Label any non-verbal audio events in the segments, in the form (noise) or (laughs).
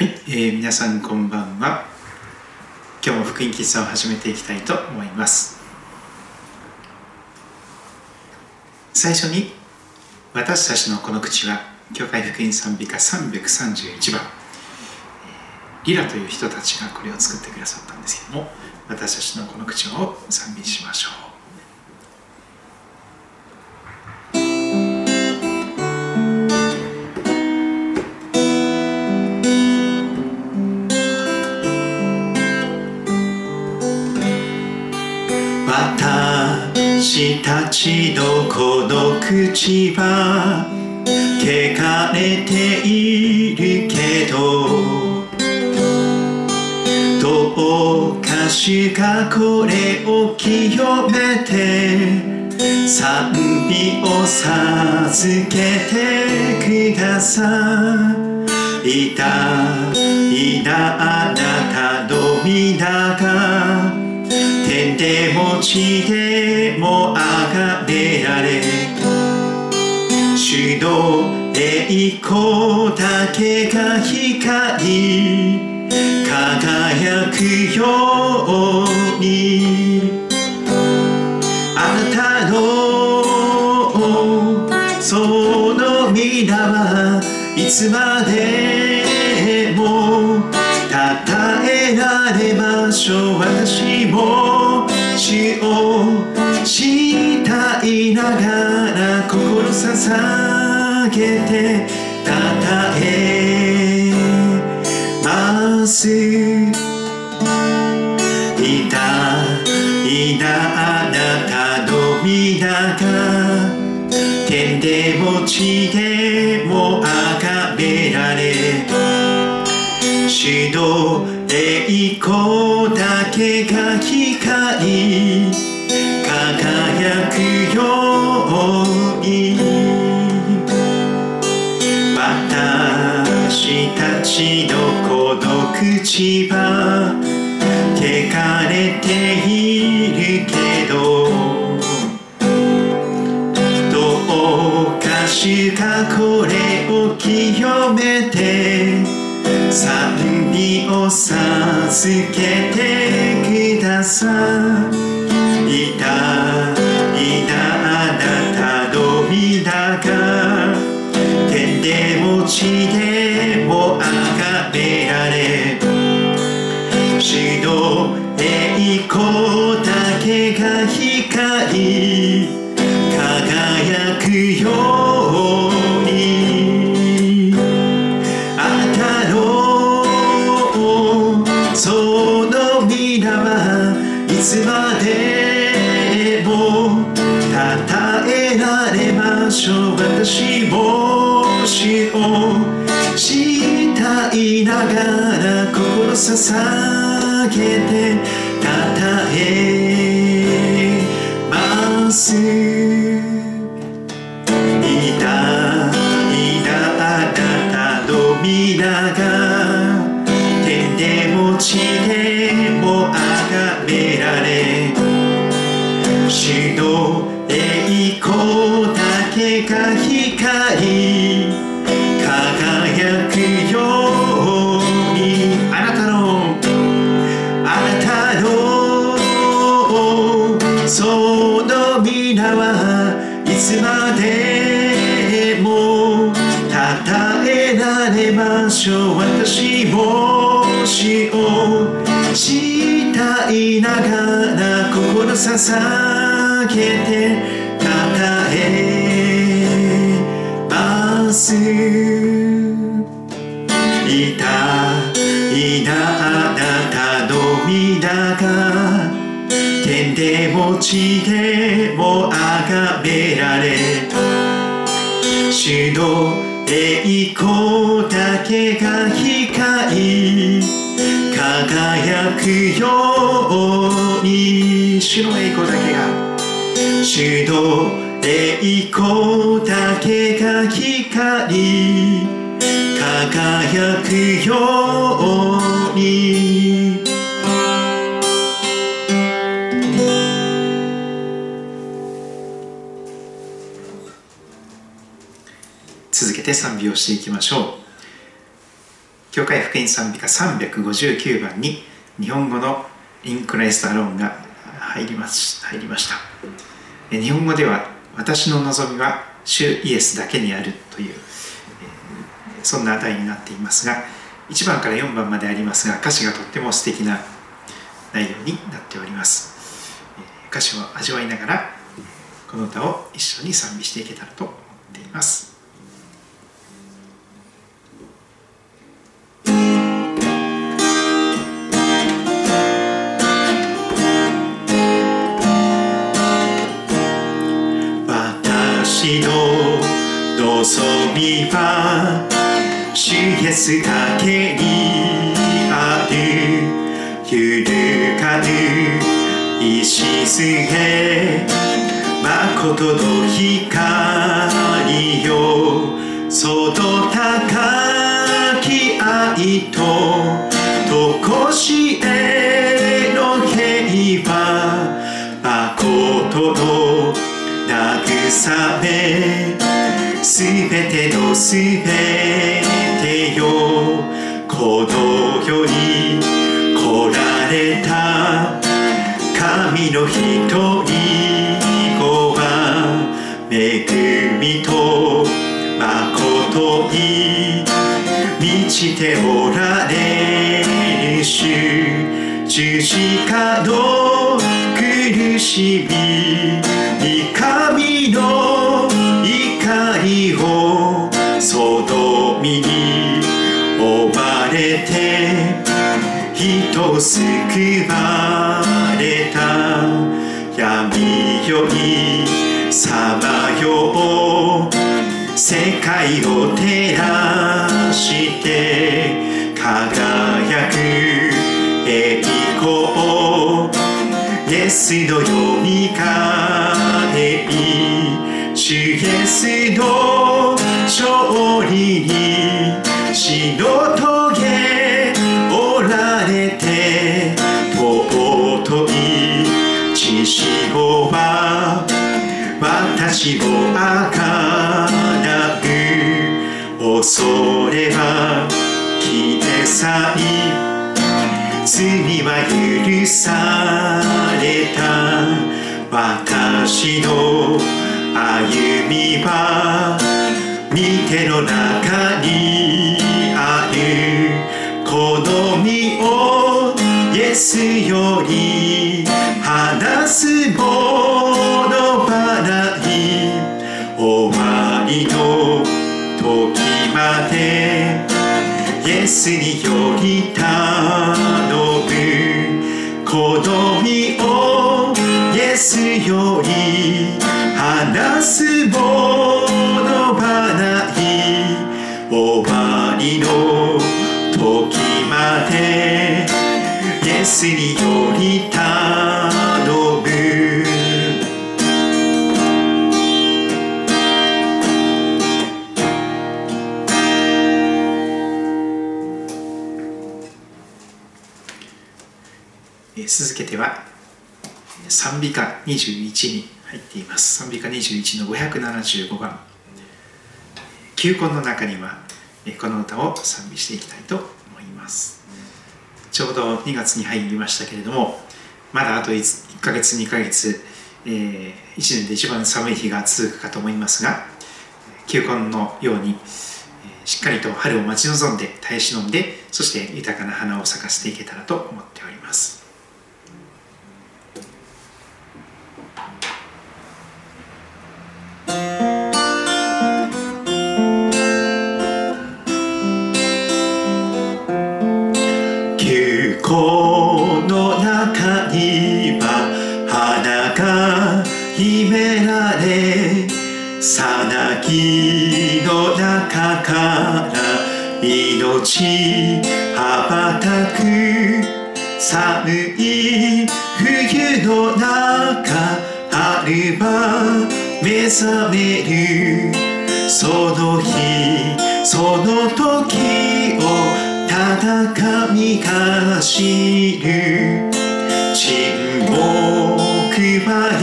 はい、えー、皆さんこんばんは。今日も福音喫茶を始めていきたいと思います。最初に私たちのこの口は教会福音賛美歌331番。リラという人たちがこれを作ってくださったんですけども私たちのこの口を賛美しましょう。ちのこの口は汚れているけどどうか主がこれを清めて賛美を授けてください。たいなあなたの皆が天でも地で主の栄光だけが光り輝くように。あなたのその皆はいつまでもたたえられましょう私も主を慕いながら心捧げてたたえ。ますいたいなあなたの皆が天でも地でもあがめられ。主の栄光だけが私たちのこの口は汚れているけどどうか主がこれを清めて賛美を授けてくださいたい。ましょう私も主を慕いながら心捧げてたたえますいたいなあなたの皆が天でも地でもあがめられ主のしょう私も主を慕いながら心捧げてたたえますいたいなあなたの皆が天でも地でもあがめられ。主の栄光けが光り輝くように主の栄光だけが主の栄光だけが光り輝くように。続けて賛美をしていきましょう。教会福音賛美歌359番に日本語のインクライストアローンが入ります入りました。日本語では私の望みは主イエスだけにあるというそんな題になっていますが1番から4番までありますが歌詞がとっても素敵な内容になっております。歌詞を味わいながらこの歌を一緒に賛美していけたらと思っています。私の望みは主イエスだけにある揺るかぬ礎誠の光よ。その高き愛ととこし慰めすべてのすべてよ。この世に来られた神の一人子は恵みと誠に満ちておられる主十字架の苦しみ神の怒りをその身に追われて人救われた闇よりさまよう世界を照らして輝く栄光イエスのよみう恐れは消え去り罪は許された。私の歩みは見ての中にある。この身をイエスより離すもスにより頼むこの身をイエスより話すものはない。終わりの時まで。イエスにより頼むけては賛美歌21に入っています。賛美歌21の575番。球根の中にはこの歌を賛美していきたいと思います。ちょうど2月に入りましたけれどもまだあと 1, ヶ月2ヶ月、えー、1年で一番寒い日が続くかと思いますが球根のようにしっかりと春を待ち望んで耐え忍んでそして豊かな花を咲かせていけたらと思っております秘められさなぎの中から命羽ばたく寒い冬の中春は目覚めるその日その時をただ神が知る沈黙は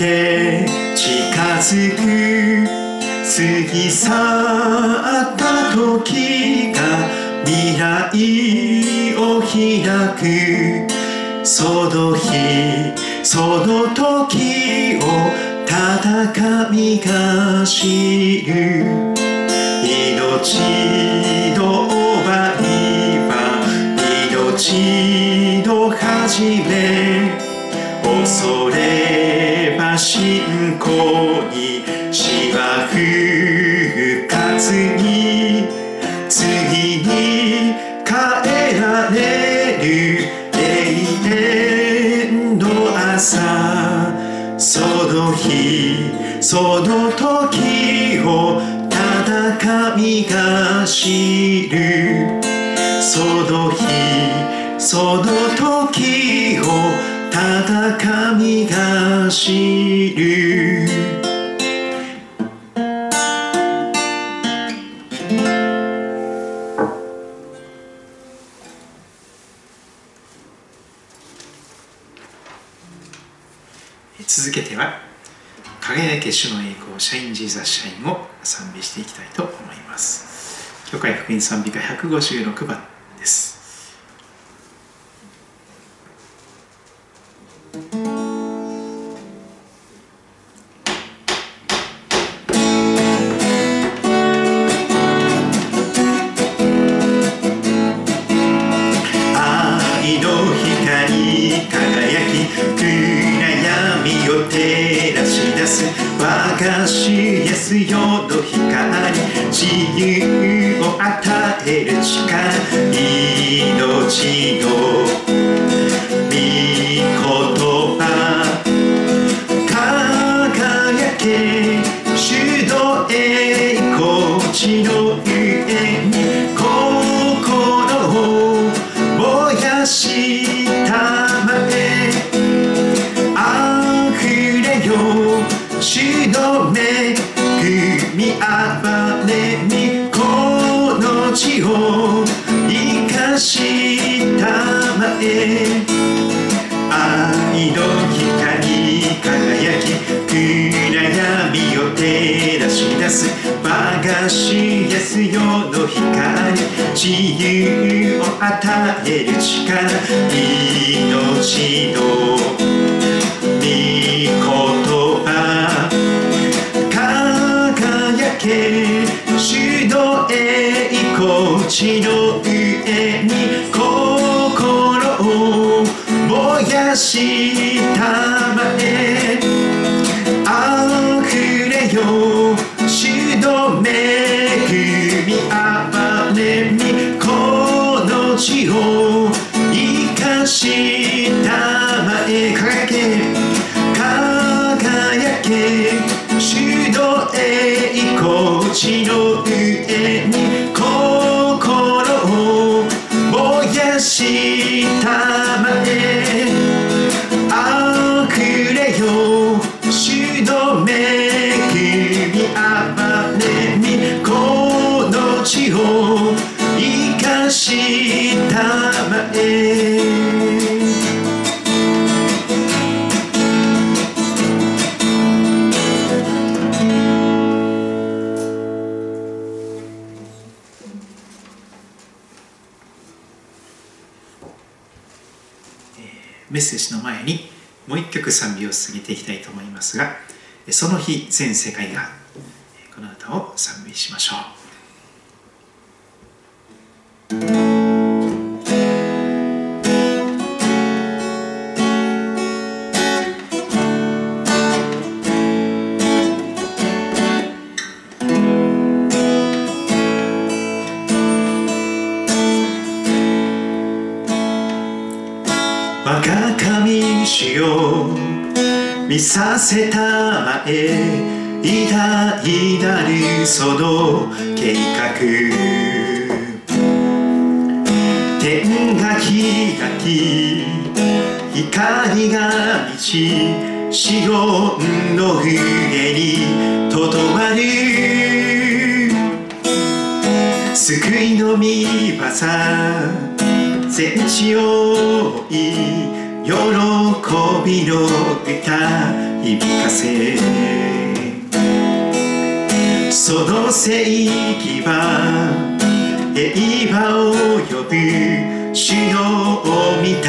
け近づく過ぎ去った時が未来を開く。その日その時を戦いが知る。命の奪いは命の始め知る。その日その時をただ主が知る。続けては「輝け主の栄光 Shine Jesus Shine」を賛美していきたいと思います。教会福音賛美歌156番です。にこの地を生かしたく賛美を進めていきたいと思いますがその日全世界がこの歌を賛美しましょう。させたまえ偉大なるその計画天が開き光が満ちシオンの上にとどまる救いの御業全地を追い喜びの歌響かせその聖域は平和を呼ぶ主の御霊が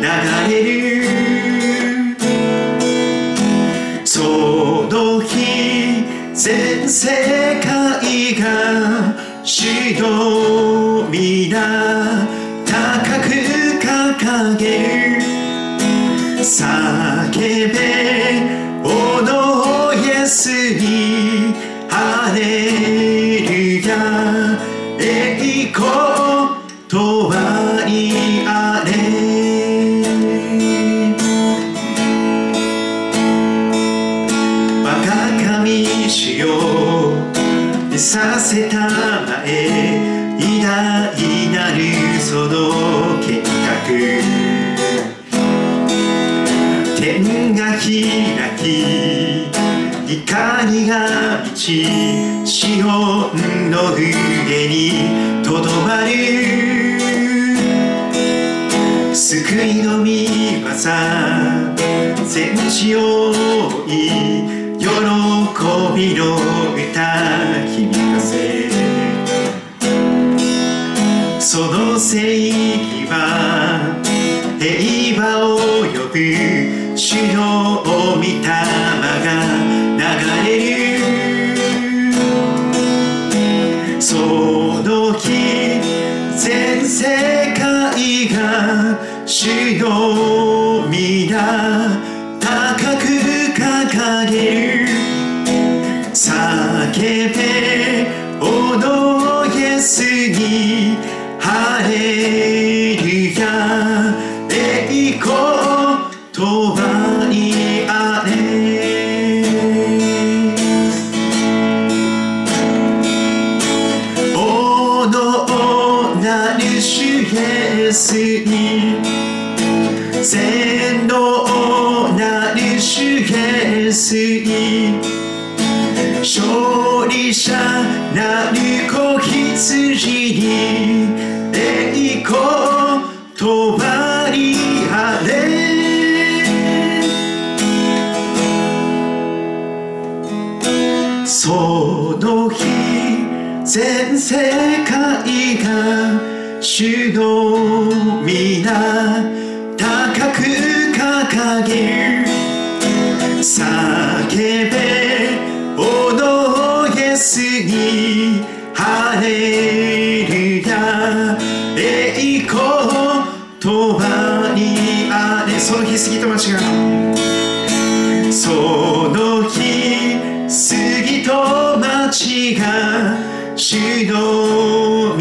流れるその日全世界が主の皆。げる叫べ。おのイエスに開き光が満ちシオンの上にとどまる救いの御業全地を追い喜びの歌響かせその正義は平和を呼ぶ主の御霊が流れる。その日全世界が主の皆全世界が主の皆高く掲げる叫べおのイエスに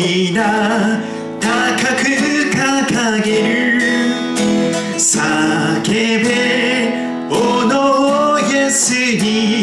皆高く掲げる。叫べおのイエスに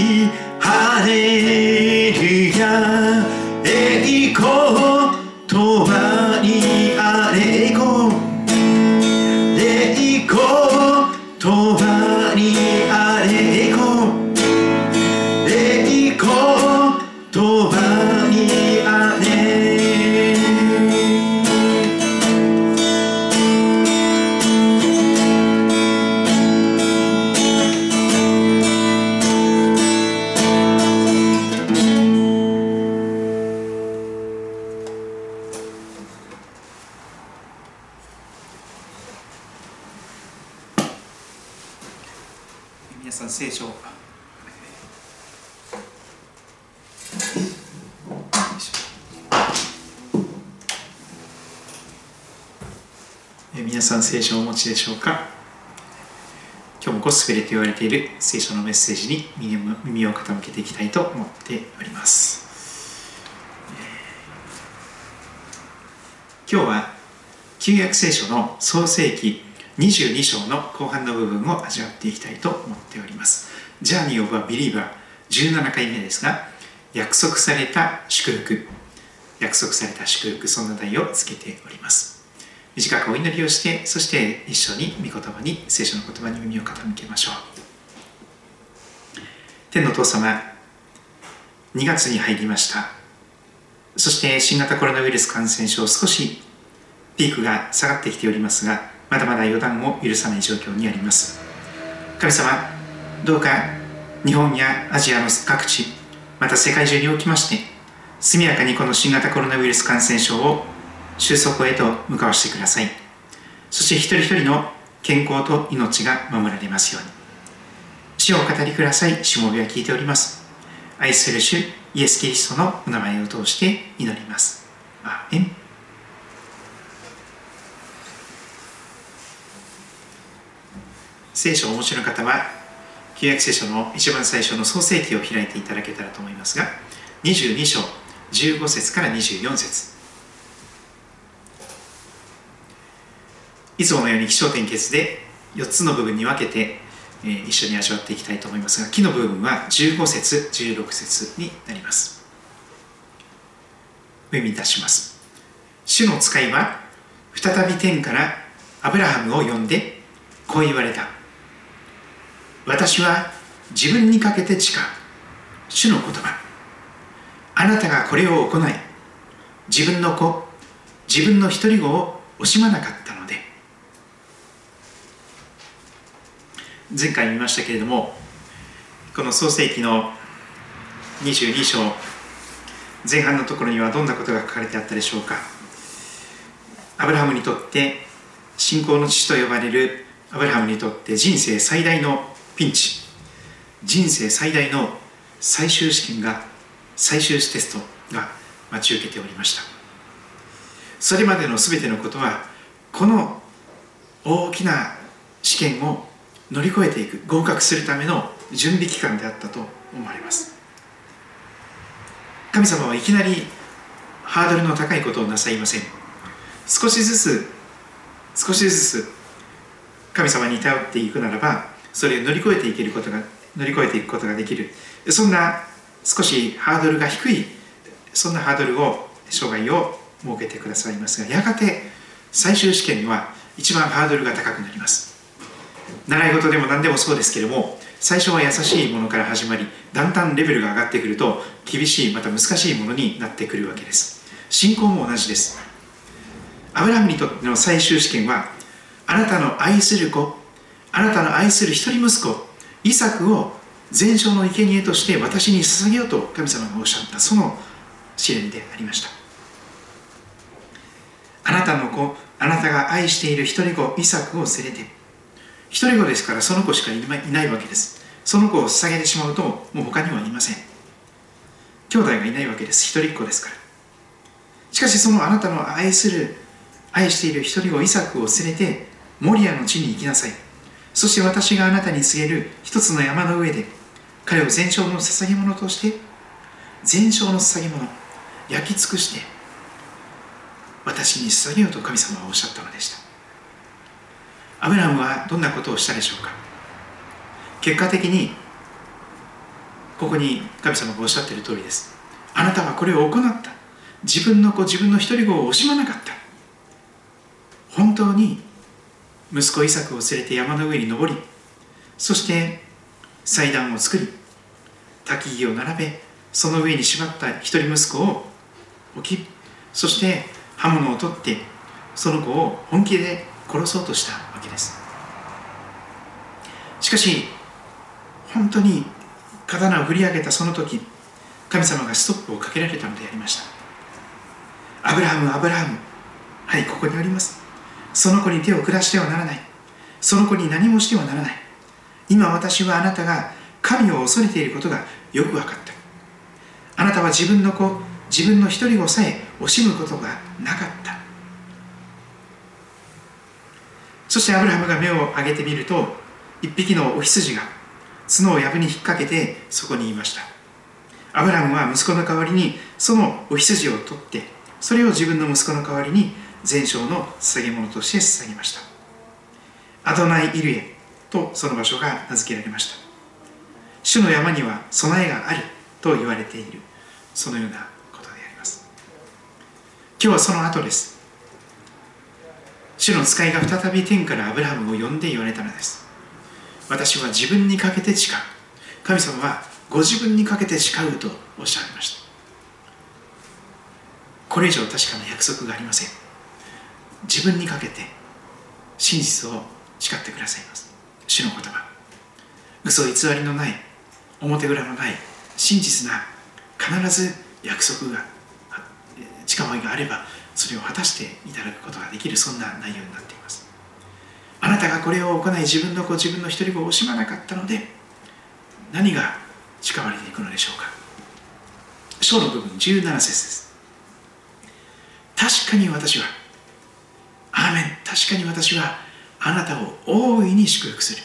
ている聖書のメッセージに耳を傾けていきたいと思っております今日は旧約聖書の創世記22章の後半の部分を味わっていきたいと思っております。 Journey of a Believer 17回目ですが、約束された祝福、約束された祝福、そんな題をつけております。短くお祈りをして、そして一緒に御言葉に、聖書の言葉に耳を傾けましょう。天のお父様、2月に入りました。そして新型コロナウイルス感染症、少しピークが下がってきておりますが、まだまだ予断を許さない状況にあります。神様、どうか日本やアジアの各地また世界中におきまして速やかにこの新型コロナウイルス感染症を収束へと向かわせてくださいそして一人一人の健康と命が守られますように主をお語りください。しもべは聞いております。愛する主イエス・キリストのお名前を通して祈ります。アーメン。聖書をお持ちの方は旧約聖書の一番最初の創世記を開いていただけたらと思いますが22章15節から24節。いつものように気象点結で4つの部分に分けて、えー、一緒に味わっていきたいと思いますが木の部分は15節16節になります。お読みいたします。主の使いは再び天からアブラハムを呼んでこう言われた。私は自分にかけて誓う。主の言葉。あなたがこれを行い自分の子自分の一人子を惜しまなかったので前回見ましたけれどもこの創世記の22章前半のところにはどんなことが書かれてあったでしょうか。アブラハムにとって信仰の父と呼ばれるアブラハムにとって人生最大のピンチ。人生最大の最終試験が最終テストが待ち受けておりました。それまでの全てのことはこの大きな試験を乗り越えていく合格するための準備期間であったと思われます。神様はいきなりハードルの高いことをなさいません。少しずつ少しずつ神様に頼っていくならばそれを乗り越えていけることが乗り越えていくことができる。そんな少しハードルが低いそんなハードルを生涯を設けてくださいますがやがて最終試験には一番ハードルが高くなります。習い事でも何でもそうですけれども最初は優しいものから始まりだんだんレベルが上がってくると厳しいまた難しいものになってくるわけです。信仰も同じです。アブラハムにとっての最終試験はあなたの愛する子あなたの愛する一人息子イサクを全焼の生贄として私に捧げようと神様がおっしゃったその試練でありました。あなたの子あなたが愛している一人子イサクを連れて一人子ですからその子しかいないわけです。その子を捧げてしまうともう他にはいません。兄弟がいないわけです。一人っ子ですから。しかしそのあなたの愛する愛している一人子イサクを連れてモリアの地に行きなさい。そして私があなたに告げる一つの山の上で彼を全焼の捧げ物として全焼の捧げ物焼き尽くして私に捧げようと神様はおっしゃったのでした。アブラムはどんなことをしたでしょうか？結果的にここに神様がおっしゃっている通りです。あなたはこれを行った。自分の子自分の一人子を惜しまなかった。本当に息子イサクを連れて山の上に登りそして祭壇を作り焚き木を並べその上に縛った一人息子を置きそして刃物を取ってその子を本気で殺そうとした。けです。しかし本当に刀を振り上げたその時神様がストップをかけられたのでありました。アブラハムアブラハムはいここにあります。その子に手を下してはならない。その子に何もしてはならない。今私はあなたが神を恐れていることがよく分かった。あなたは自分の子自分の一人子さえ惜しむことがなかった。そしてアブラハムが目を上げてみると一匹のお羊が角を藪に引っ掛けてそこにいました。アブラハムは息子の代わりにそのお羊を取ってそれを自分の息子の代わりに全焼の捧げ物として捧げました。アドナイ・イルエとその場所が名付けられました。主の山には備えがあると言われている。そのようなことであります。今日はその後です。主の使いが再び天からアブラハムを呼んで言われたのです。私は自分にかけて誓う。神様はご自分にかけて誓うとおっしゃいました。これ以上確かな約束がありません。自分にかけて真実を誓ってくださいます。主の言葉。嘘偽りのない表裏のない真実な必ず約束が近場があればそれを果たしていただくことができるそんな内容になっています。あなたがこれを行い自分の子自分の一人子を惜しまなかったので何が近わりに行くのでしょうか。章の部分17節です。確かに私はアーメン。確かに私はあなたを大いに祝福する。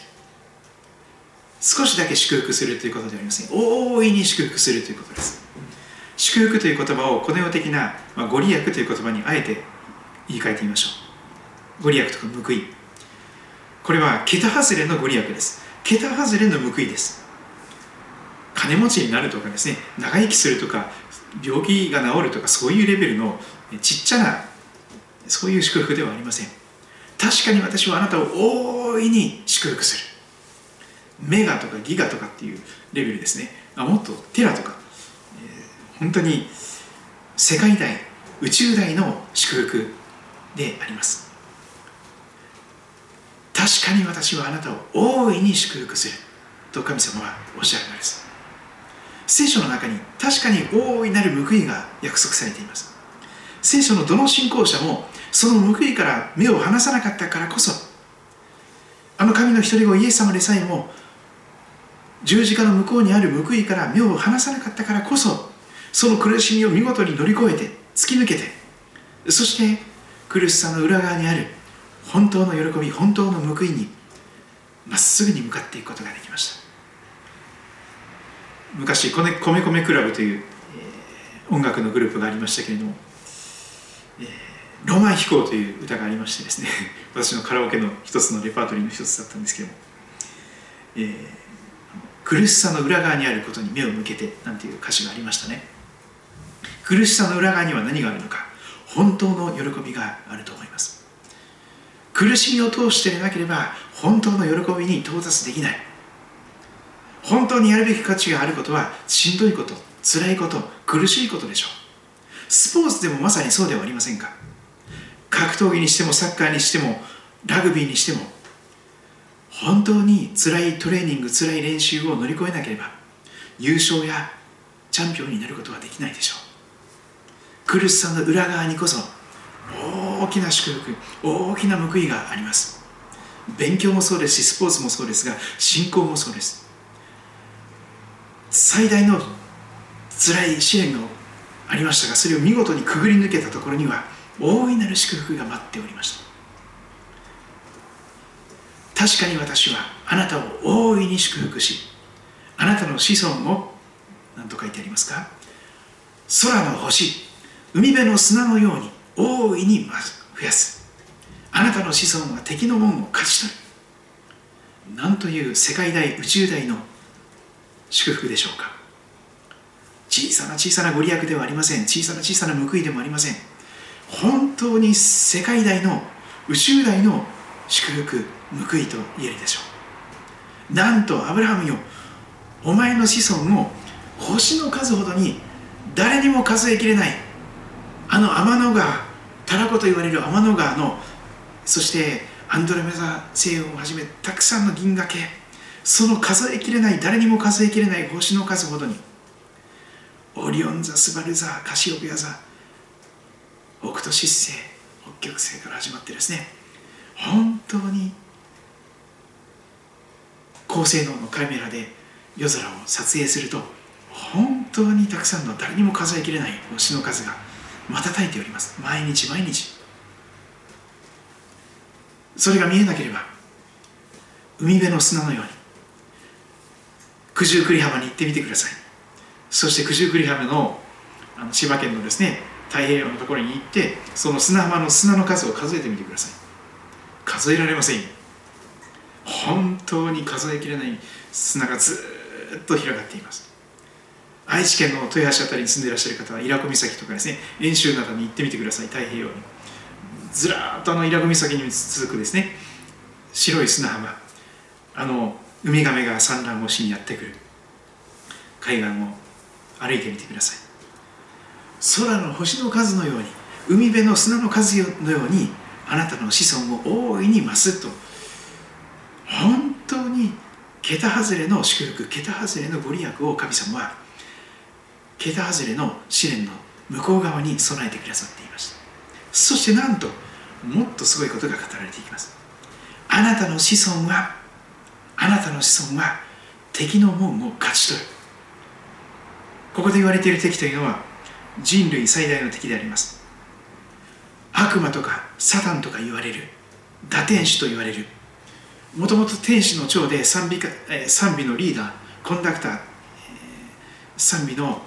少しだけ祝福するということではありません。大いに祝福するということです。祝福という言葉をこの世的な、まあ、ご利益という言葉にあえて言い換えてみましょう。ご利益とか報い。これは桁外れのご利益です。桁外れの報いです。金持ちになるとかですね長生きするとか病気が治るとかそういうレベルのちっちゃなそういう祝福ではありません。確かに私はあなたを大いに祝福する。メガとかギガとかっていうレベルですね。あもっとテラとか、本当に世界大宇宙大の祝福であります。確かに私はあなたを大いに祝福すると神様はおっしゃるのです。聖書の中に確かに大いなる報いが約束されています。聖書のどの信仰者もその報いから目を離さなかったからこそあの神の一人子イエス様でさえも十字架の向こうにある報いから目を離さなかったからこそその苦しみを見事に乗り越えて突き抜けてそして苦しさの裏側にある本当の喜び本当の報いにまっすぐに向かっていくことができました。昔米米米クラブという、えー、音楽のグループがありましたけれども「えー、ロマン飛行」という歌がありましてですね (laughs) 私のカラオケの一つのレパートリーの一つだったんですけども、えー、苦しさの裏側にあることに目を向けてなんていう歌詞がありましたね。苦しさの裏側には何があるのか本当の喜びがあると思います。苦しみを通してでなければ本当の喜びに到達できない。本当にやるべき価値があることはしんどいこと辛いこと苦しいことでしょう。スポーツでもまさにそうではありませんか。格闘技にしてもサッカーにしてもラグビーにしても本当に辛いトレーニング辛い練習を乗り越えなければ優勝やチャンピオンになることはできないでしょう。苦しさの裏側にこそ大きな祝福大きな報いがあります。勉強もそうですしスポーツもそうですが信仰もそうです。最大の辛い試練がありましたがそれを見事にくぐり抜けたところには大いなる祝福が待っておりました。確かに私はあなたを大いに祝福しあなたの子孫を何と書いてありますか？空の星。海辺の砂のように大いに増やす。あなたの子孫は敵の門を勝ち取る。なんという世界大宇宙大の祝福でしょうか。小さな小さなご利益ではありません。小さな小さな報いでもありません。本当に世界大の宇宙大の祝福報いと言えるでしょう。なんとアブラハムよお前の子孫を星の数ほどに誰にも数えきれないあの天の川タラコと言われる天の川のそしてアンドロメザ星雲をはじめたくさんの銀河系その数えきれない誰にも数えきれない星の数ほどにオリオン座スバル座カシオペア座北斗七星北極星から始まってですね本当に高性能のカメラで夜空を撮影すると本当にたくさんの誰にも数えきれない星の数が瞬いております。毎日毎日。それが見えなければ海辺の砂のように九十九里浜に行ってみてください。そして九十九里浜のあの千葉県のですね太平洋のところに行ってその砂浜の砂の数を数えてみてください。数えられません本当に数えきれない砂がずっと広がっています。愛知県の豊橋辺りに住んでいらっしゃる方は伊良湖岬とかですね遠州などに行ってみてください。太平洋に。ずらっとあの伊良湖岬に続くですね。白い砂浜あのウミガメが産卵をしにやってくる。海岸を歩いてみてください。空の星の数のように海辺の砂の数のようにあなたの子孫を大いに増すと。本当に桁外れの祝福桁外れのご利益を神様は桁外れの試練の向こう側に備えてくださっていました。そしてなんともっとすごいことが語られていきます。あなたの子孫はあなたの子孫は敵の門を勝ち取る。ここで言われている敵というのは人類最大の敵であります。悪魔とかサタンとか言われる。打天使と言われる。もともと天使の長で賛美か、賛美のリーダーコンダクター、賛美の、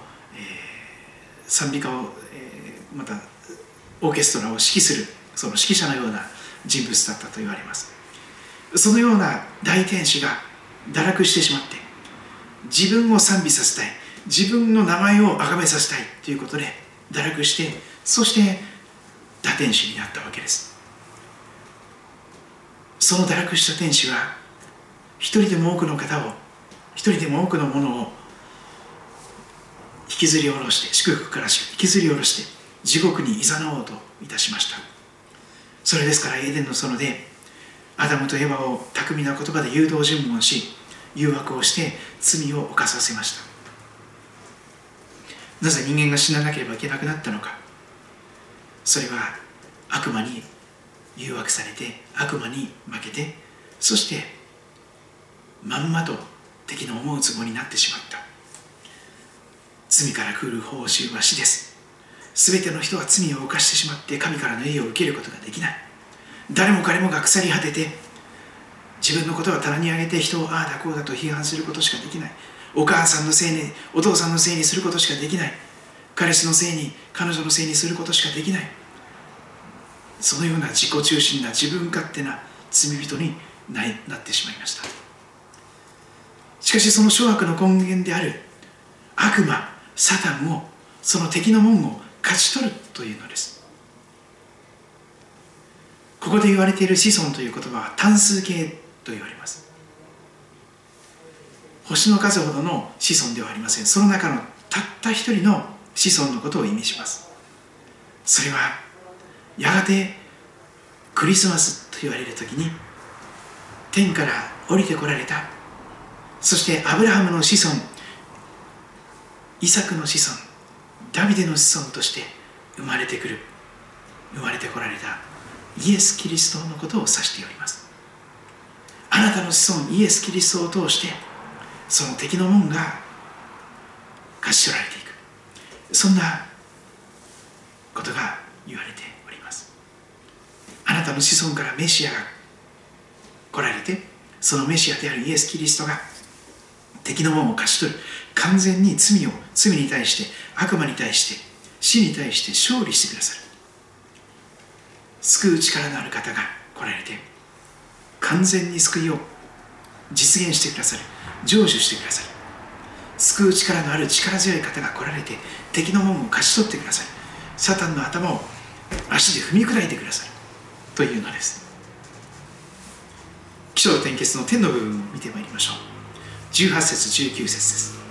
賛美歌を、えー、またオーケストラを指揮するその指揮者のような人物だったと言われます。そのような大天使が堕落してしまって自分を賛美させたい。自分の名前を崇めさせたいということで堕落してそして打天使になったわけです。その堕落した天使は一人でも多くの方を一人でも多くのものを引きずり下ろして祝福から引きずり下ろして地獄に誘おうといたしました。それですからエーデンの園でアダムとエバを巧みな言葉で誘導尋問し誘惑をして罪を犯させました。なぜ人間が死ななければいけなくなったのか。それは悪魔に誘惑されて悪魔に負けてそしてまんまと敵の思うつぼになってしまった。罪から来る報酬は死です。全ての人は罪を犯してしまって神からの栄誉を受けることができない。誰も彼もが腐り果てて自分のことは棚に上げて人をああだこうだと批判することしかできない。お母さんのせいにお父さんのせいにすることしかできない。彼氏のせいに彼女のせいにすることしかできない。そのような自己中心な自分勝手な罪人になってしまいました。しかしその諸悪の根源である悪魔サタンをその敵の門を勝ち取るというのです。ここで言われている子孫という言葉は単数形と言われます。星の数ほどの子孫ではありません。その中のたった一人の子孫のことを意味します。それはやがてクリスマスと言われる時に天から降りてこられた。そしてアブラハムの子孫イサクの子孫ダビデの子孫として生まれてくる生まれてこられたイエス・キリストのことを指しております。あなたの子孫イエス・キリストを通してその敵の門が勝ち取られていく。そんなことが言われております。あなたの子孫からメシアが来られてそのメシアであるイエス・キリストが敵の門を勝ち取る。完全に罪を罪に対して悪魔に対して死に対して勝利してくださる。救う力のある方が来られて完全に救いを実現してくださる。成就してくださる。救う力のある力強い方が来られて敵の門を勝ち取ってくださる。サタンの頭を足で踏み砕いてくださる。というのです。起承転結の天の部分を見てまいりましょう。18節19節です。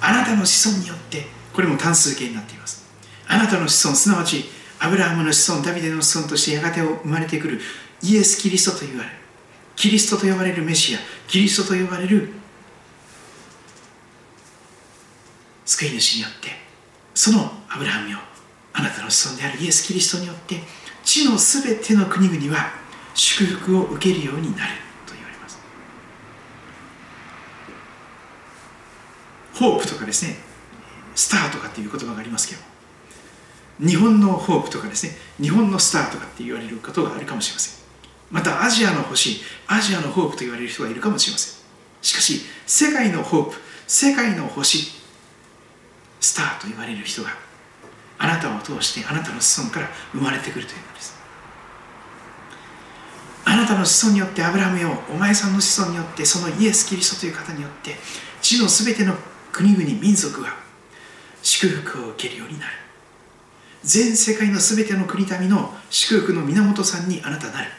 あなたの子孫によってこれも単数形になっています。あなたの子孫すなわちアブラハムの子孫ダビデの子孫としてやがて生まれてくるイエス・キリストと言われる。キリストと呼ばれるメシアキリストと呼ばれる救い主によってそのアブラハムよ。あなたの子孫であるイエス・キリストによって地のすべての国々は祝福を受けるようになると言われますホープとかですねスターとかっていう言葉がありますけど日本のホープとかですね日本のスターとかって言われることがあるかもしれません。またアジアの星アジアのホープと言われる人がいるかもしれません。しかし世界のホープ世界の星スターと言われる人があなたを通してあなたの子孫から生まれてくるというのです。あなたの子孫によってアブラハムよお前さんの子孫によってそのイエス・キリストという方によって地のすべての国々民族が祝福を受けるようになる。全世界のすべての国民の祝福の源さんにあなたなる。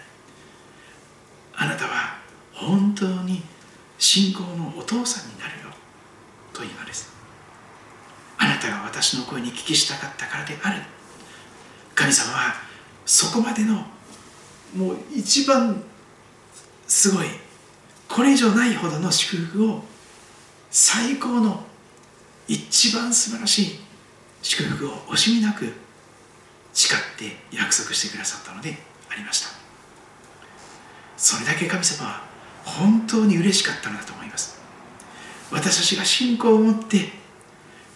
あなたは本当に信仰のお父さんになるよ。というのです。あなたが私の声に聞きしたかったからである。神様はそこまでのもう一番すごいこれ以上ないほどの祝福を最高の一番素晴らしい祝福を惜しみなく誓って約束してくださったのでありました。それだけ神様は本当に嬉しかったのだと思います。私たちが信仰を持って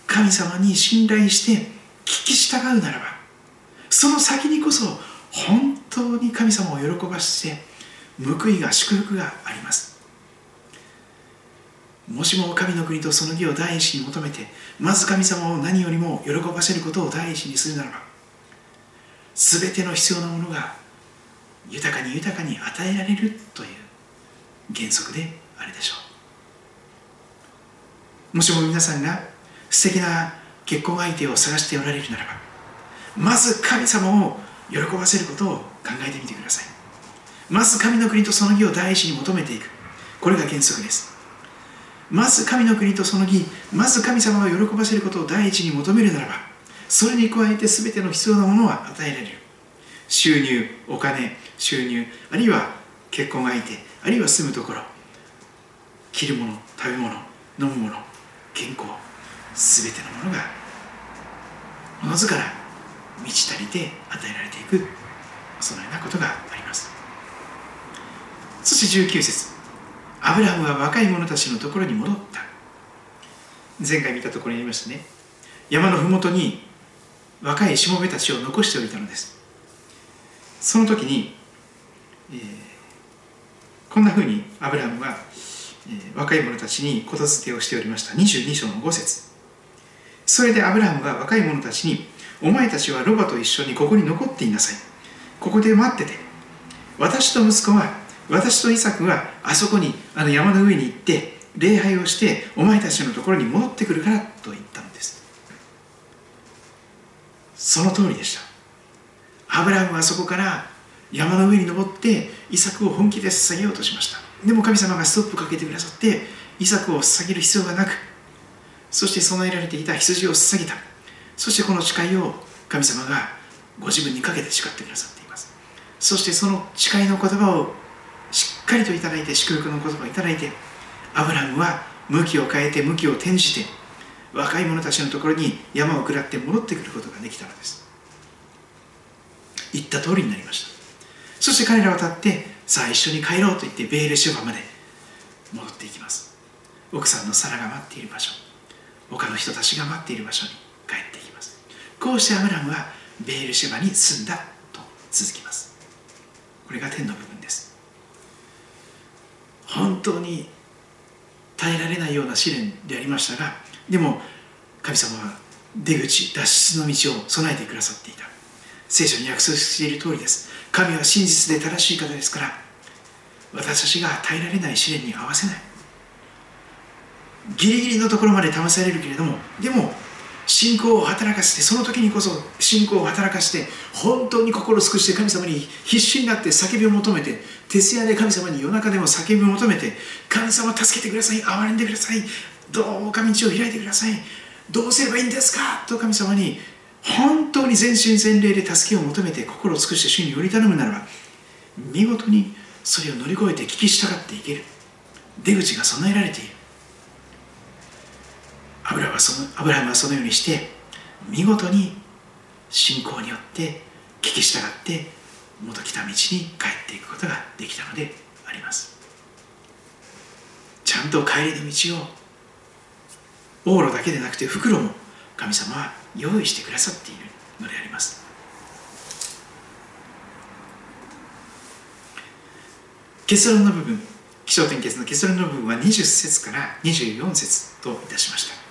神様に信頼して聞き従うならばその先にこそ本当に神様を喜ばして報いが祝福があります。もしも神の国とその義を第一に求めてまず神様を何よりも喜ばせることを第一にするならば全ての必要なものが豊かに豊かに与えられるという原則であるでしょう。もしも皆さんが素敵な結婚相手を探しておられるならばまず神様を喜ばせることを考えてみてください。まず神の国とその義を第一に求めていく。これが原則です。まず神の国とその義まず神様を喜ばせることを第一に求めるならばそれに加えて全ての必要なものは与えられる。収入お金収入あるいは結婚相手あるいは住むところ着るもの食べ物飲むもの健康全てのものがおのずから満ち足りて与えられていくそのようなことがあります。そして19節。アブラハムは若い者たちのところに戻った。前回見たところにありましたね。山の麓に若いしもべたちを残しておいたのです。その時に、えー、こんなふうにアブラハムは、えー、若い者たちに言づてをしておりました。22章の5節。それでアブラハムが若い者たちにお前たちはロバと一緒にここに残っていなさい。ここで待ってて。私と息子は私とイサクはあそこにあの山の上に行って礼拝をしてお前たちのところに戻ってくるからと言ったのです。その通りでした。アブラハムはそこから山の上に登ってイサクを本気で捧げようとしました。でも神様がストップかけてくださってイサクを捧げる必要がなくそして備えられていた羊を捧げた。そしてこの誓いを神様がご自分にかけて誓ってくださっています。そしてその誓いの言葉をしっかりといただいて祝福の言葉をいただいてアブラムは向きを変えて向きを転じて若い者たちのところに山を下って戻ってくることができたのです。言った通りになりました。そして彼らは立ってさあ一緒に帰ろうと言ってベールシュバまで戻っていきます。奥さんのサラが待っている場所他の人たちが待っている場所に帰っていきます。こうしてアブラムはベールシュバに住んだと続きます。これが天の部分。本当に耐えられないような試練でありましたがでも神様は出口脱出の道を備えてくださっていた。聖書に約束している通りです。神は真実で正しい方ですから私たちが耐えられない試練に合わせない。ギリギリのところまで試されるけれどもでも信仰を働かせてその時にこそ信仰を働かせて本当に心を尽くして神様に必死になって叫びを求めて徹夜で神様に夜中でも叫びを求めて神様助けてください。憐れんでくださいどうか道を開いてくださいどうすればいいんですかと神様に本当に全身全霊で助けを求めて心を尽くして主により頼むならば見事にそれを乗り越えて聞き従っていける。出口が備えられているアブラハムはそのアブラハムはそのようにして見事に信仰によって聞き従って元来た道に帰っていくことができたのであります。ちゃんと帰りの道を往路だけでなくて袋も神様は用意してくださっているのであります。結論の部分気象点結の結論の部分は20節から24節といたしました。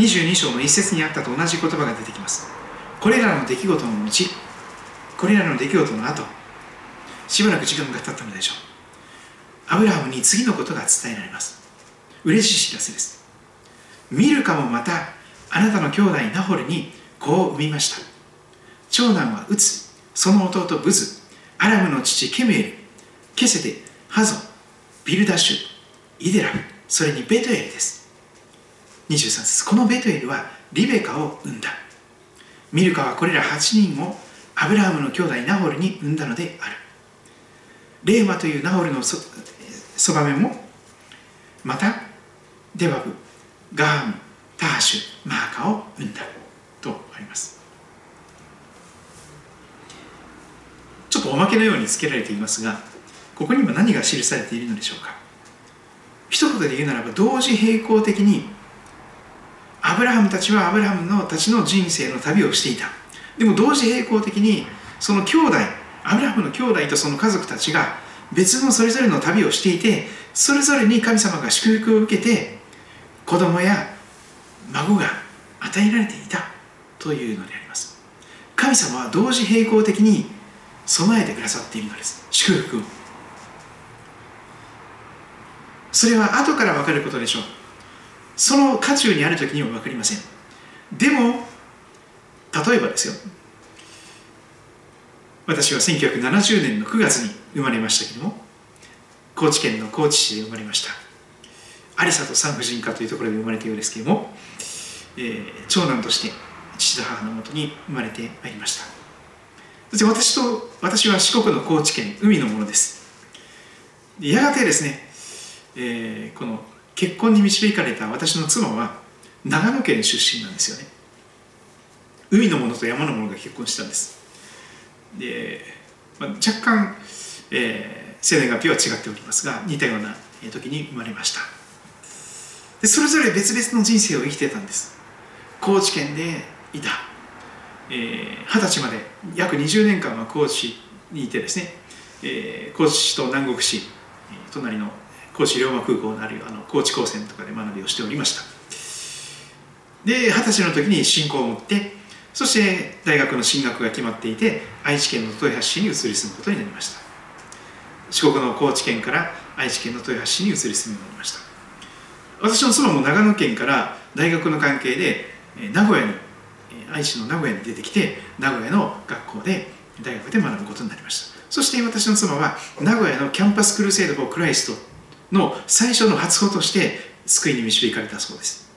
22章の一節にあったと同じ言葉が出てきます。これらの出来事のうちこれらの出来事の後しばらく時間が経ったのでしょう。アブラハムに次のことが伝えられます。嬉しい知らせです。見るかもまたあなたの兄弟ナホルに子を産みました。長男はウツその弟ブズアラムの父ケムエルケセテハゾビルダッシュイデラフそれにベトエルです。23節。このベトエルはリベカを産んだ。ミルカはこれら8人をアブラハムの兄弟ナホルに産んだのである。レーマというナホルのそそばめもまたデバブガームターシュマーカを生んだ。とあります。ちょっとおまけのようにつけられていますがここに今何が記されているのでしょうか。一言で言うならば同時並行的にアブラハムたちはアブラハムのたちの人生の旅をしていた。でも同時並行的にその兄弟アブラハムの兄弟とその家族たちが別のそれぞれの旅をしていてそれぞれに神様が祝福を受けて子供や孫が与えられていた。というのであります。神様は同時並行的に備えてくださっているのです。祝福を。それは後から分かることでしょう。その渦中にある時には分かりません。でも例えばですよ。私は1970年の9月に生まれましたけども高知県の高知市で生まれました。有里産婦人科というところで生まれたようですけれども、えー、長男として父と母のもとに生まれてまいりました。そして私と私は四国の高知県海のものです。やがてですね、えー、この結婚に導かれた私の妻は長野県出身なんですよね。海のものと山のものが結婚したんです。で、まあ、若干、えー、生年月日は違っておりますが似たような時に生まれました。でそれぞれ別々の人生を生きてたんです。高知県でいた。二十、えー、歳まで約20年間は高知にいてですね、えー、高知市と南国市隣の高知龍馬空港のあるあの高知高専とかで学びをしておりました。で二十歳の時に信仰を持ってそして大学の進学が決まっていて愛知県の豊橋市に移り住むことになりました。四国の高知県から愛知県の豊橋市に移り住むようになりました。私の妻も長野県から大学の関係で名古屋に愛知の名古屋に出てきて名古屋の学校で大学で学ぶことになりました。そして私の妻は名古屋の Campus Crusade for Christ の最初の初穂として救いに導かれたそうです。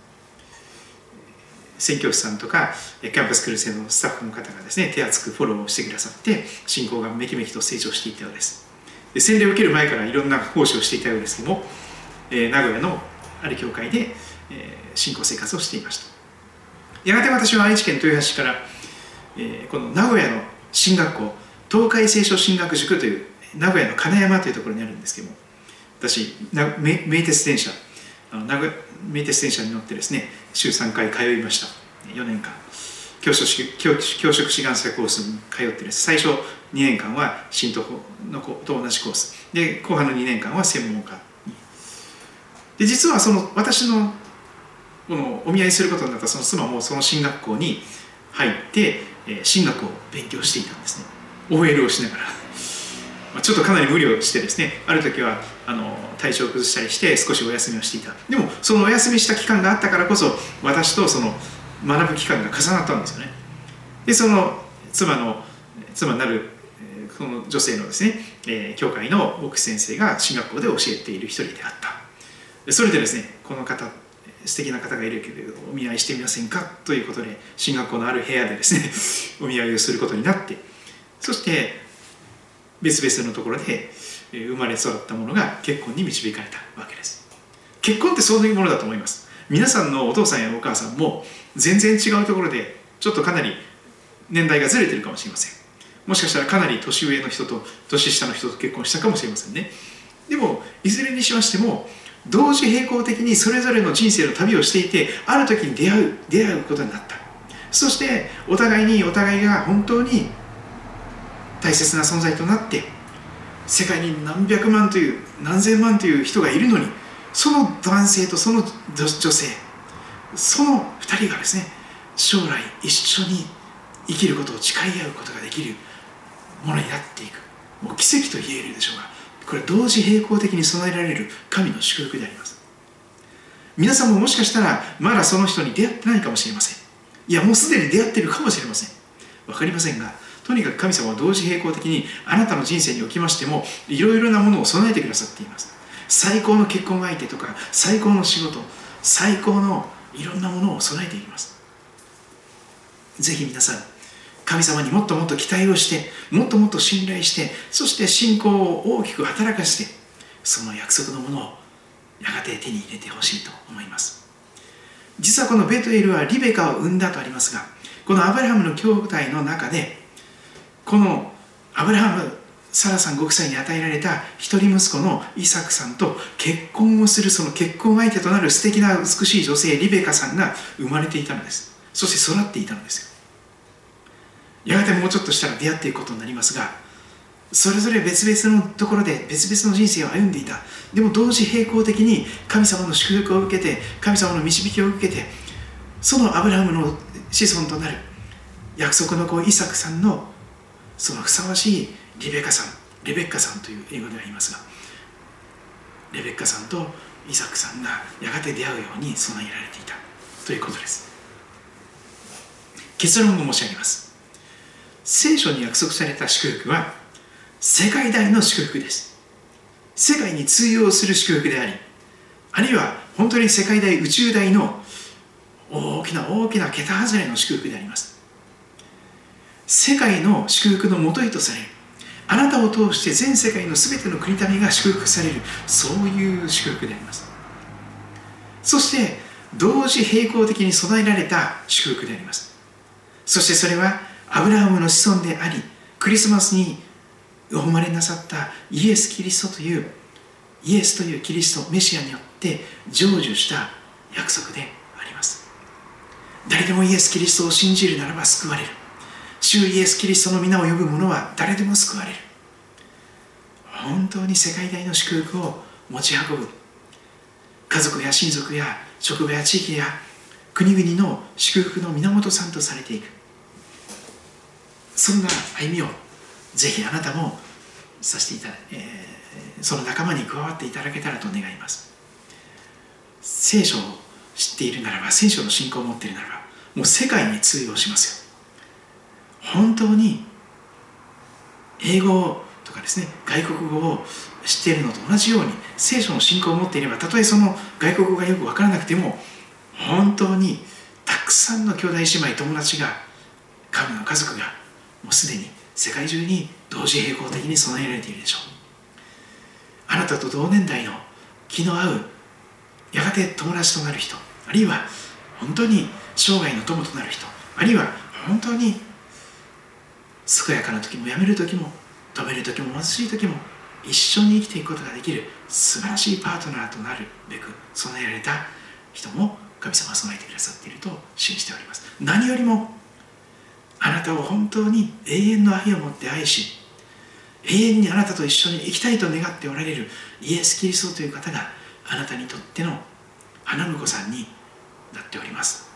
宣教師さんとかキャンパスクルセのスタッフの方がですね手厚くフォローをしてくださって信仰がめきめきと成長していったようです。で洗礼を受ける前からいろんな奉仕をしていたようですけども、えー、名古屋のある教会で、えー、信仰生活をしていました。やがて私は愛知県豊橋市から、えー、この名古屋の進学校東海聖書進学塾という名古屋の金山というところにあるんですけども私名鉄電車あの名鉄電車に乗ってですね週3回通いました。4年間。教職教教職志願者コースに通ってです。最初2年間は新東の子と同じコース。で後半の2年間は専門家で実はその私のこのお見合いすることになったその妻もその進学校に入って、え、進学を勉強していたんですね。OL をしながら、ちょっとかなり無理をしてですねある時はあの体調を崩したりして少しお休みをしていた。でもそのお休みした期間があったからこそ私とその学ぶ期間が重なったんですよね。でその妻の妻になるこの女性のですね、え、教会の牧師先生が進学校で教えている一人であった。それでですねこの方素敵な方がいるけどお見合いしてみませんか？ということで進学校のある部屋でですね (laughs) お見合いをすることになって。そして別々のところで生まれ育ったものが結婚に導かれたわけです。結婚ってそういうものだと思います。皆さんのお父さんやお母さんも全然違うところでちょっとかなり年代がずれてるかもしれません。もしかしたらかなり年上の人と年下の人と結婚したかもしれませんね。でもいずれにしましても同時並行的にそれぞれの人生の旅をしていてある時に出会う出会うことになった。そしてお互いにお互いが本当に大切な存在となって世界に何百万という何千万という人がいるのにその男性とその女性その2人がですね将来一緒に生きることを誓い合うことができるものになっていく。もう奇跡と言えるでしょうがこれ同時並行的に備えられる神の祝福であります。皆さんももしかしたらまだその人に出会ってないかもしれません。いやもうすでに出会ってるかもしれません。分かりませんがとにかく神様は同時並行的にあなたの人生におきましてもいろいろなものを備えてくださっています。最高の結婚相手とか最高の仕事最高のいろんなものを備えていきます。ぜひ皆さん神様にもっともっと期待をしてもっともっと信頼してそして信仰を大きく働かせてその約束のものをやがて手に入れてほしいと思います。実はこのベトエルはリベカを生んだとありますがこのアブラハムの兄弟の中でこのアブラハムサラさんご夫妻に与えられた一人息子のイサクさんと結婚をするその結婚相手となる素敵な美しい女性リベカさんが生まれていたのです。そして育っていたのですやがてもうちょっとしたら出会っていくことになりますがそれぞれ別々のところで別々の人生を歩んでいた。でも同時並行的に神様の祝福を受けて神様の導きを受けてそのアブラハムの子孫となる約束の子イサクさんのそのふさわしいリベカさんレベッカさんという英語では言いますがレベッカさんとイサクさんがやがて出会うように備えられていたということです。結論を申し上げます。聖書に約束された祝福は世界大の祝福です。世界に通用する祝福でありあるいは本当に世界大宇宙大の大きな大きな桁外れの祝福であります。世界の祝福のもといとされる。あなたを通して全世界の全ての国民が祝福される。そういう祝福であります。そして同時並行的に備えられた祝福であります。そしてそれはアブラハムの子孫でありクリスマスにお生まれなさったイエス・キリストというイエスというキリストメシアによって成就した約束であります。誰でもイエス・キリストを信じるならば救われる。主イエス・キリストの皆を呼ぶ者は誰でも救われる。本当に世界大の祝福を持ち運ぶ。家族や親族や職場や地域や国々の祝福の源さんとされていく。そんな歩みをぜひあなたもさせていただ、えー、その仲間に加わっていただけたらと願います。聖書を知っているならば聖書の信仰を持っているならばもう世界に通用しますよ。本当に英語とかですね外国語を知っているのと同じように聖書の信仰を持っていればたとえその外国語がよく分からなくても本当にたくさんの兄弟姉妹友達が神の家族がもうすでに世界中に同時並行的に備えられているでしょう。あなたと同年代の気の合うやがて友達となる人あるいは本当に生涯の友となる人あるいは本当に健やかな時もやめる時も止める時も貧しい時も一緒に生きていくことができる素晴らしいパートナーとなるべく備えられた人も神様は備えてくださっていると信じております。何よりもあなたを本当に永遠の愛を持って愛し永遠にあなたと一緒に生きたいと願っておられるイエス・キリストという方があなたにとっての花婿さんになっております。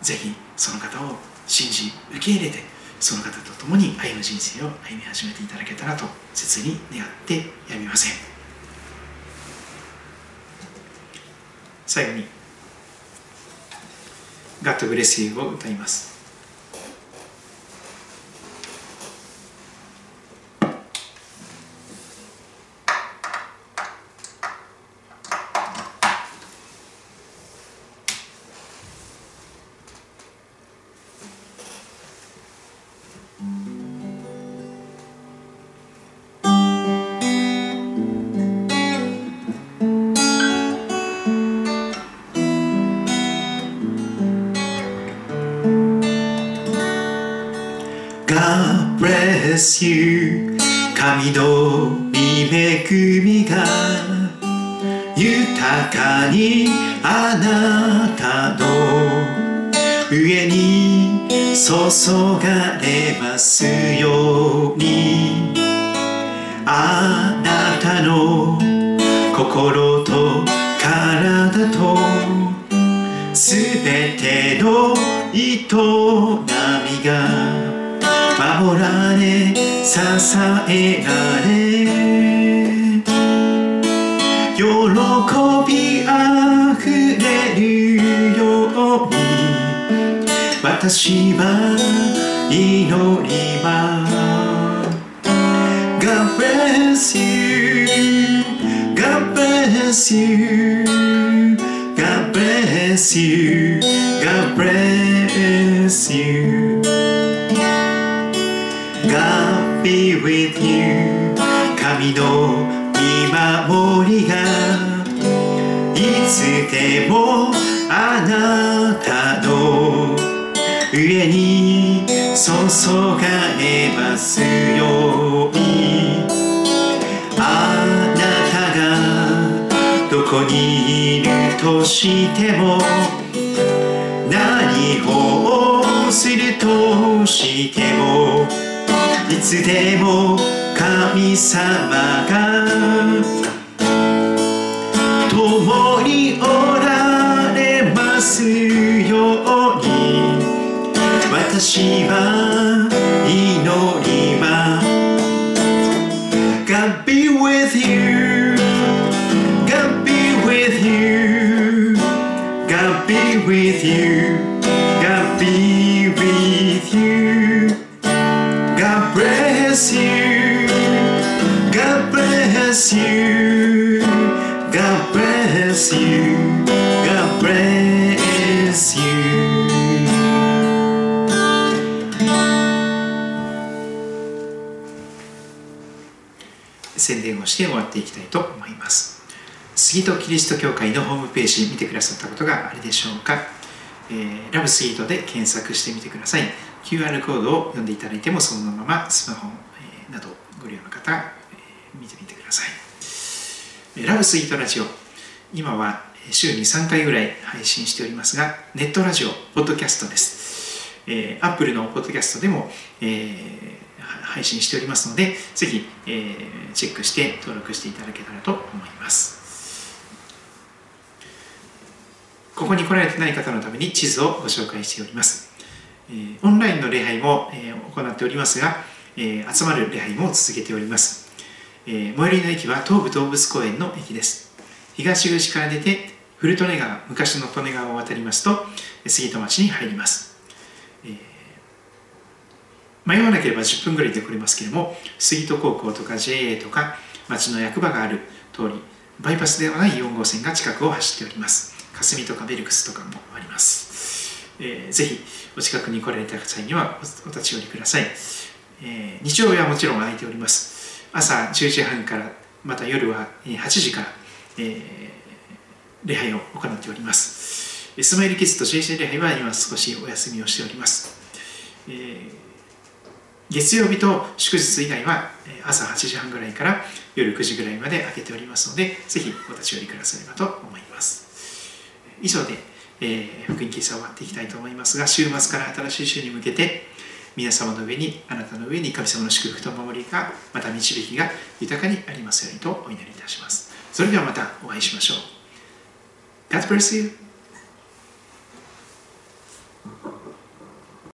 ぜひその方を信じ受け入れてその方と共に歩む人生を歩み始めていただけたらと切に願ってやみません。最後に「ガッドブレスユー」を歌います。がれますように。あなたの心と体とすべての営みが守られ支えられ私は祈ります God bless you God bless you God bless you God bless you God be with you 神の見守りがいつでも注がれますようにあなたがどこにいるとしても何をするとしてもいつでも神様が共におられますように。私は祈りして終わっていきたいと思います。杉戸キリスト教会のホームページ見てくださったことがあるでしょうか、えーラブスイートで検索してみてください。QR コードを読んでいただいてもそのままスマホ、えーなどご利用の方、えー見てみてください。えラブスイートラジオ。今はえ週に3回ぐらい配信しておりますがネットラジオポッドキャストです、えー、Apple のポッドキャストでも、えー配信しておりますのでぜひ、えーチェックして登録していただけたらと思います。ここに来られてない方のために地図をご紹介しております、えーオンラインの礼拝も、えー行っておりますが、えー集まる礼拝も続けております、えー最寄りの駅は東武動物公園の駅です。東口から出て古利根川昔の利根川を渡りますと杉戸町に入ります、迷わなければ10分ぐらいで来れますけれども杉戸高校とか JA とか町の役場がある通りバイパスではない4号線が近くを走っております。霞とかベルクスとかもあります、えーぜひお近くに来られた際にはお立ち寄りください、えー日曜日はもちろん空いております。朝10時半からまた夜は8時から、えー礼拝を行っております。スマイルキッズと JJ 礼拝は今少しお休みをしております、えー月曜日と祝日以外は朝8時半ぐらいから夜9時ぐらいまで開けておりますので、ぜひお立ち寄りくださればと思います。以上で、えー、福音喫茶を終わっていきたいと思いますが、週末から新しい週に向けて、皆様の上に、あなたの上に神様の祝福と守りが、また導きが豊かにありますようにとお祈りいたします。それではまたお会いしましょう。God bless you!